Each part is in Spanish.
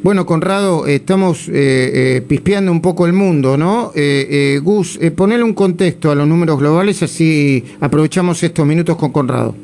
Bueno, Conrado, estamos eh, eh, pispeando un poco el mundo, ¿no? Eh, eh, Gus, eh, ponele un contexto a los números globales, así aprovechamos estos minutos con Conrado.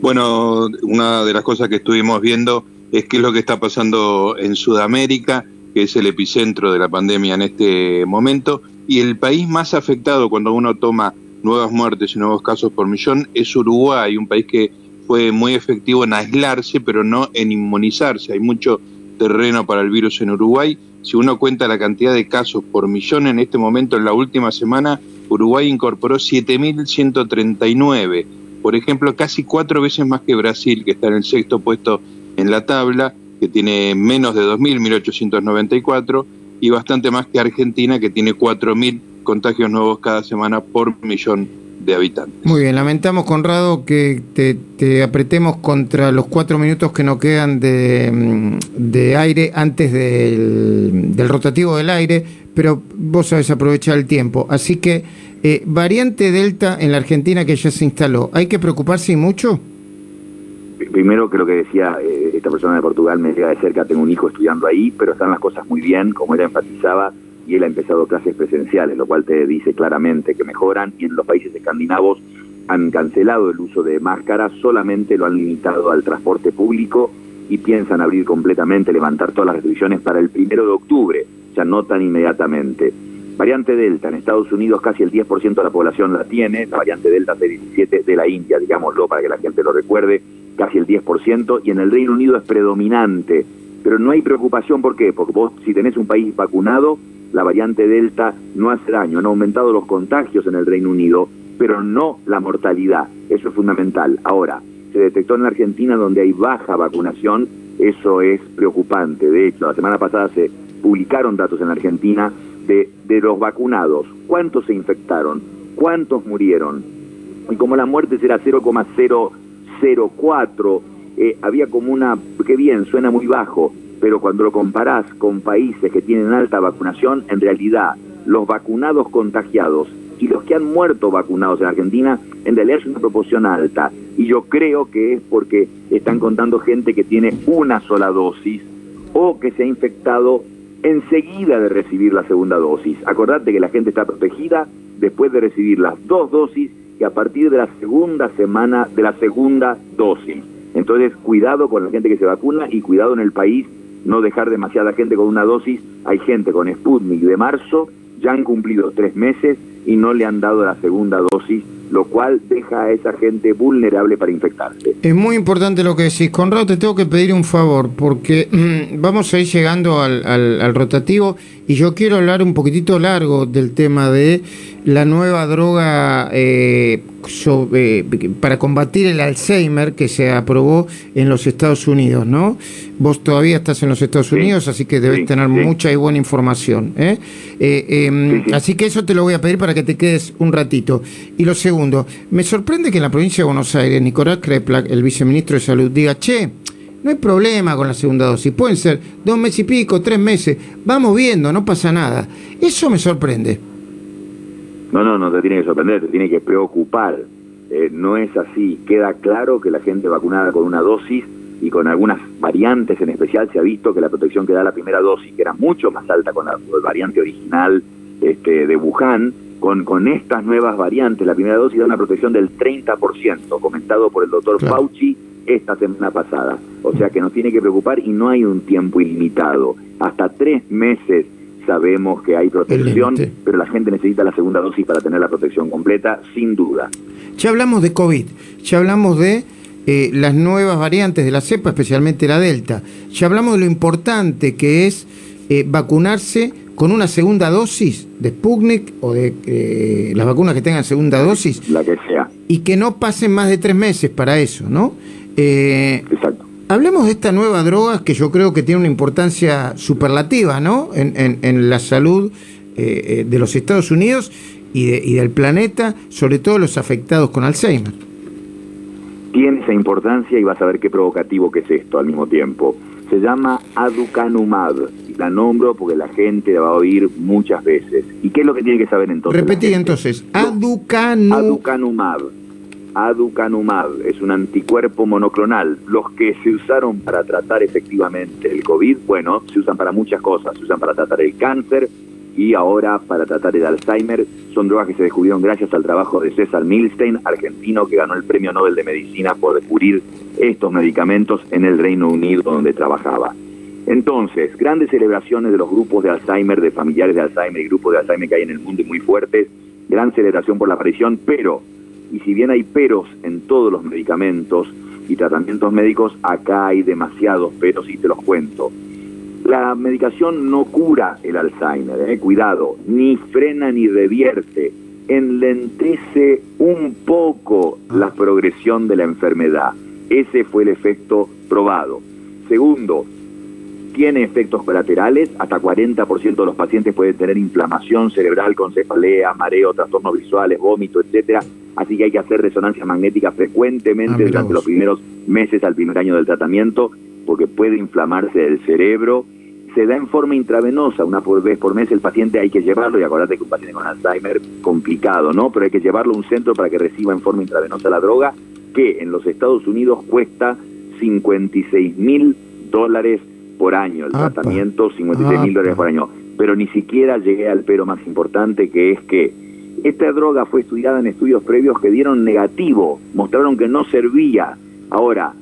Bueno, una de las cosas que estuvimos viendo es qué es lo que está pasando en Sudamérica, que es el epicentro de la pandemia en este momento, y el país más afectado cuando uno toma nuevas muertes y nuevos casos por millón es Uruguay, un país que fue muy efectivo en aislarse, pero no en inmunizarse. Hay mucho terreno para el virus en Uruguay. Si uno cuenta la cantidad de casos por millón en este momento, en la última semana, Uruguay incorporó 7.139. Por ejemplo, casi cuatro veces más que Brasil, que está en el sexto puesto en la tabla, que tiene menos de 2.000, 1.894, y bastante más que Argentina, que tiene 4.000 contagios nuevos cada semana por millón de habitantes. Muy bien, lamentamos, Conrado, que te, te apretemos contra los cuatro minutos que nos quedan de, mm, de aire antes del, del rotativo del aire, pero vos sabés aprovechar el tiempo. Así que, eh, variante Delta en la Argentina que ya se instaló, ¿hay que preocuparse y mucho? Primero, creo que decía eh, esta persona de Portugal, me llega de cerca, tengo un hijo estudiando ahí, pero están las cosas muy bien, como él enfatizaba, y él ha empezado clases presenciales, lo cual te dice claramente que mejoran y en los países escandinavos han cancelado el uso de máscaras, solamente lo han limitado al transporte público y piensan abrir completamente, levantar todas las restricciones para el primero de octubre, ya no tan inmediatamente. Variante Delta, en Estados Unidos casi el 10% de la población la tiene, la variante Delta C17 de la India, digámoslo para que la gente lo recuerde, casi el 10%, y en el Reino Unido es predominante. Pero no hay preocupación, ¿por qué? Porque vos si tenés un país vacunado, la variante Delta no hace daño, han aumentado los contagios en el Reino Unido, pero no la mortalidad, eso es fundamental. Ahora, se detectó en la Argentina donde hay baja vacunación, eso es preocupante. De hecho, la semana pasada se publicaron datos en Argentina de, de los vacunados, cuántos se infectaron, cuántos murieron. Y como la muerte será 0,004, eh, había como una, qué bien, suena muy bajo, pero cuando lo comparás con países que tienen alta vacunación, en realidad los vacunados contagiados y los que han muerto vacunados en Argentina, en realidad es una proporción alta. Y yo creo que es porque están contando gente que tiene una sola dosis o que se ha infectado enseguida de recibir la segunda dosis. Acordate que la gente está protegida después de recibir las dos dosis y a partir de la segunda semana de la segunda dosis. Entonces, cuidado con la gente que se vacuna y cuidado en el país no dejar demasiada gente con una dosis. Hay gente con Sputnik de marzo, ya han cumplido tres meses y no le han dado la segunda dosis, lo cual deja a esa gente vulnerable para infectarse. Es muy importante lo que decís. Conrado, te tengo que pedir un favor, porque vamos a ir llegando al, al, al rotativo y yo quiero hablar un poquitito largo del tema de la nueva droga eh, sobre, para combatir el Alzheimer que se aprobó en los Estados Unidos, ¿no? Vos todavía estás en los Estados Sí, Unidos, así que debes sí, tener sí. mucha y buena información. ¿eh? Eh, eh, sí. Así que eso te lo voy a pedir para que te quedes un ratito. Y lo segundo, me sorprende que en la provincia de Buenos Aires, Nicolás Kreplak, el viceministro de Salud, diga, che, no hay problema con la segunda dosis, pueden ser dos meses y pico, tres meses, vamos viendo, no pasa nada. Eso me sorprende. No, no, no te tiene que sorprender, te tiene que preocupar. Eh, no es así. Queda claro que la gente vacunada con una dosis y con algunas variantes en especial se ha visto que la protección que da la primera dosis, que era mucho más alta con la variante original este, de Wuhan, con, con estas nuevas variantes, la primera dosis da una protección del 30%, comentado por el doctor Claro. Fauci esta semana pasada. O sea que nos tiene que preocupar y no hay un tiempo ilimitado. Hasta tres meses sabemos que hay protección, pero la gente necesita la segunda dosis para tener la protección completa, sin duda. Ya hablamos de COVID, ya hablamos de eh, las nuevas variantes de la cepa, especialmente la Delta. Ya hablamos de lo importante que es eh, vacunarse con una segunda dosis de Sputnik o de eh, las vacunas que tengan segunda dosis La que sea. y que no pasen más de tres meses para eso, ¿no? Exacto. Hablemos de esta nueva droga que yo creo que tiene una importancia superlativa, ¿no? En, en- en la salud eh, eh, de los Estados Unidos y, de- y del planeta, sobre todo los afectados con Alzheimer. Tiene esa importancia y vas a ver qué provocativo que es esto al mismo tiempo. Se llama aducanumab. La nombro porque la gente la va a oír muchas veces. ¿Y qué es lo que tiene que saber entonces? Repetí entonces, aducanu, Aducanumab. Aducanumab, es un anticuerpo monoclonal. Los que se usaron para tratar efectivamente el COVID, bueno, se usan para muchas cosas, se usan para tratar el cáncer y ahora para tratar el Alzheimer. Son drogas que se descubrieron gracias al trabajo de César Milstein, argentino que ganó el Premio Nobel de Medicina por descubrir estos medicamentos en el Reino Unido donde trabajaba. Entonces, grandes celebraciones de los grupos de Alzheimer, de familiares de Alzheimer y grupos de Alzheimer que hay en el mundo muy fuertes, gran celebración por la aparición, pero y si bien hay peros en todos los medicamentos y tratamientos médicos, acá hay demasiados peros y te los cuento. La medicación no cura el Alzheimer, eh, cuidado, ni frena ni revierte, enlentece un poco la progresión de la enfermedad. Ese fue el efecto probado. Segundo, tiene efectos colaterales, hasta 40% de los pacientes pueden tener inflamación cerebral con cefalea, mareo, trastornos visuales, vómito, etcétera así que hay que hacer resonancia magnética frecuentemente ah, durante los primeros meses al primer año del tratamiento, porque puede inflamarse el cerebro. Se da en forma intravenosa, una vez por mes el paciente hay que llevarlo, y acordate que un paciente con Alzheimer, complicado, ¿no? Pero hay que llevarlo a un centro para que reciba en forma intravenosa la droga, que en los Estados Unidos cuesta 56 mil dólares por año, el tratamiento 56 mil dólares por año. Pero ni siquiera llegué al pero más importante, que es que esta droga fue estudiada en estudios previos que dieron negativo, mostraron que no servía. Ahora,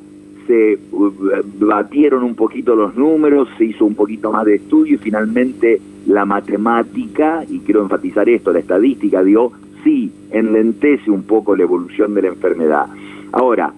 se uh, batieron un poquito los números, se hizo un poquito más de estudio y finalmente la matemática, y quiero enfatizar esto, la estadística dio, sí, enlentece un poco la evolución de la enfermedad. Ahora,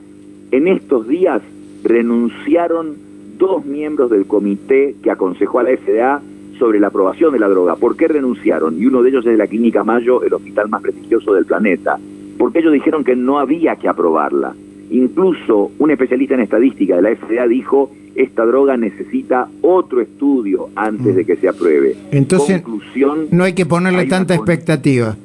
en estos días renunciaron dos miembros del comité que aconsejó a la FDA sobre la aprobación de la droga. ¿Por qué renunciaron? Y uno de ellos es de la Clínica Mayo, el hospital más prestigioso del planeta. Porque ellos dijeron que no había que aprobarla. Incluso un especialista en estadística de la FDA dijo, esta droga necesita otro estudio antes de que se apruebe. Entonces, no hay que ponerle tanta expectativa.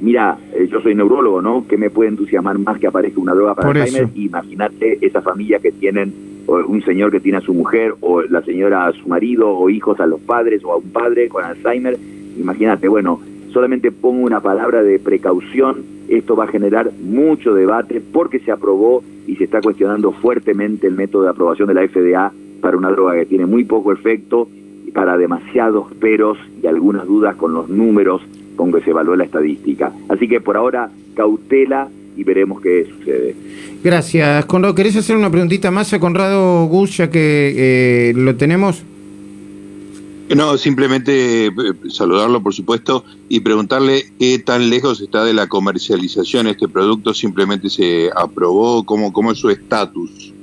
Mira, eh, yo soy neurólogo, ¿no? ¿Qué me puede entusiasmar más que aparezca una droga para Alzheimer? Imagínate esa familia que tienen un señor que tiene a su mujer, o la señora a su marido, o hijos a los padres, o a un padre con Alzheimer. Imagínate, bueno, solamente pongo una palabra de precaución, esto va a generar mucho debate porque se aprobó y se está cuestionando fuertemente el método de aprobación de la FDA para una droga que tiene muy poco efecto y para demasiados peros y algunas dudas con los números con que se evaluó la estadística. Así que por ahora, cautela y veremos qué sucede. Gracias, Conrado. ¿Querés hacer una preguntita más a Conrado Gus, ya que eh, lo tenemos? No, simplemente eh, saludarlo, por supuesto, y preguntarle qué tan lejos está de la comercialización este producto. Simplemente se aprobó, ¿cómo, cómo es su estatus?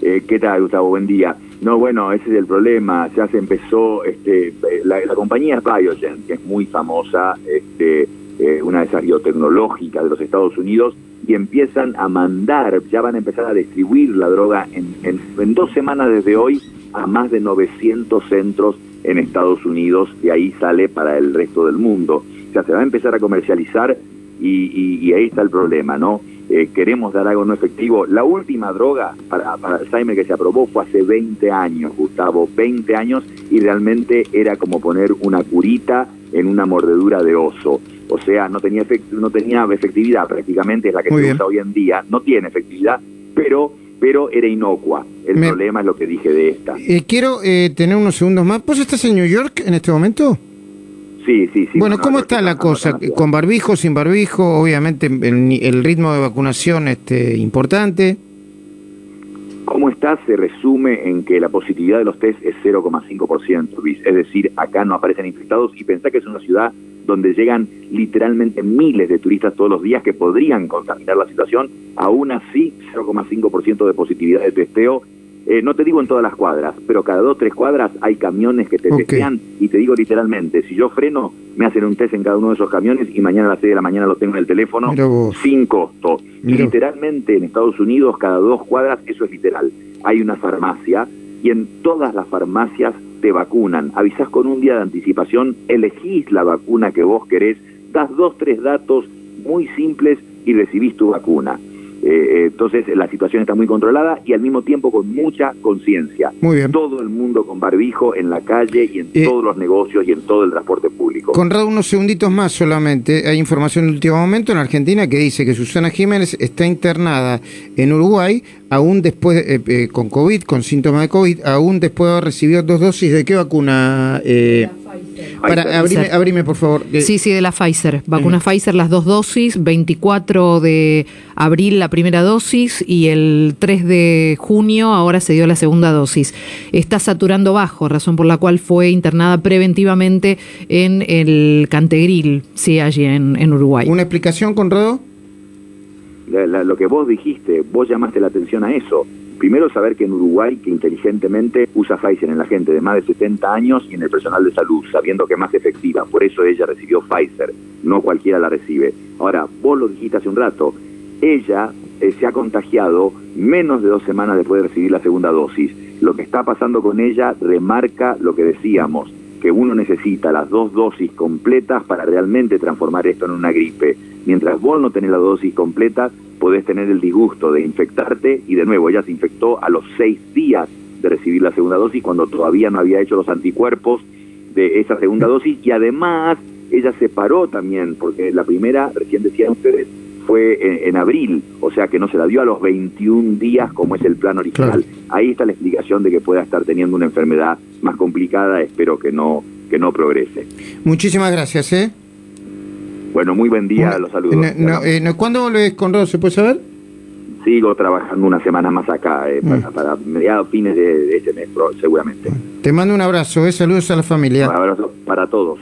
Eh, ¿Qué tal, Gustavo? Buen día. No, bueno, ese es el problema. Ya se empezó, este, la, la compañía es Biogen, que es muy famosa, este, eh, una de esas biotecnológicas de los Estados Unidos, y empiezan a mandar, ya van a empezar a distribuir la droga en, en, dos semanas desde hoy a más de 900 centros en Estados Unidos, y ahí sale para el resto del mundo. O sea, se va a empezar a comercializar y, y, ahí está el problema, ¿no? Eh, queremos dar algo no efectivo. La última droga para, para Alzheimer que se aprobó fue hace 20 años, Gustavo, 20 años, y realmente era como poner una curita en una mordedura de oso o sea, no tenía, no tenía efectividad prácticamente, es la que se usa hoy en día, no tiene efectividad, pero pero era inocua. El problema es lo que dije de esta. Eh, quiero eh, tener unos segundos más. ¿Vos estás en New York en este momento? Sí, sí, sí. Bueno, ¿cómo está la cosa? ¿Con barbijo, sin barbijo? Obviamente el, el ritmo de vacunación este, importante. ¿Cómo está? Se resume en que la positividad de los test es 0,5%, Luis. Es decir, acá no aparecen infectados y pensá que es una ciudad donde llegan literalmente miles de turistas todos los días que podrían contaminar la situación, aún así 0,5% de positividad de testeo. Eh, no te digo en todas las cuadras, pero cada dos, tres cuadras hay camiones que te testean y te digo literalmente, si yo freno, me hacen un test en cada uno de esos camiones y mañana a las 6 de la mañana lo tengo en el teléfono sin costo. Y literalmente en Estados Unidos, cada dos cuadras, eso es literal. Hay una farmacia y en todas las farmacias te vacunan. Avisás con un día de anticipación, elegís la vacuna que vos querés, das dos, tres datos muy simples y recibís tu vacuna. Eh, entonces la situación está muy controlada y al mismo tiempo con mucha conciencia. Muy bien. Todo el mundo con barbijo en la calle y en Eh, todos los negocios y en todo el transporte público. Conrado, unos segunditos más solamente. Hay información de último momento en Argentina que dice que Susana Jiménez está internada en Uruguay, aún después, eh, eh, con COVID, con síntomas de COVID, aún después de haber recibido dos dosis de qué vacuna. Para, abrime, abrime, por favor. Sí, sí, de la Pfizer. Vacuna Pfizer, las dos dosis, 24 de abril la primera dosis y el 3 de junio ahora se dio la segunda dosis. Está saturando bajo, razón por la cual fue internada preventivamente en el Cantegril, sí, allí en, en Uruguay. ¿Una explicación, Conrado? La- la- lo que vos dijiste, vos llamaste la atención a eso. Primero saber que en Uruguay, que inteligentemente usa Pfizer en la gente de más de 70 años y en el personal de salud, sabiendo que es más efectiva. Por eso ella recibió Pfizer, no cualquiera la recibe. Ahora, vos lo dijiste hace un rato, ella eh, se ha contagiado menos de dos semanas después de recibir la segunda dosis. Lo que está pasando con ella remarca lo que decíamos, que uno necesita las dos dosis completas para realmente transformar esto en una gripe. Mientras vos no tenés la dosis completa, podés tener el disgusto de infectarte y de nuevo ella se infectó a los seis días de recibir la segunda dosis cuando todavía no había hecho los anticuerpos de esa segunda dosis y además ella se paró también porque la primera, recién decían ustedes, fue en, en abril, o sea que no se la dio a los 21 días como es el plan original. Claro. Ahí está la explicación de que pueda estar teniendo una enfermedad más complicada, espero que no que no progrese. Muchísimas gracias, ¿eh? Bueno, muy buen día, los saludos. no, no, eh, no, ¿Cuándo volvés, Conrado? ¿Se puede saber? Sigo trabajando una semana más acá, eh, para, Mm. para mediados, fines de, de este mes, seguramente. Te mando un abrazo, ¿eh? Saludos a la familia. Un abrazo para todos.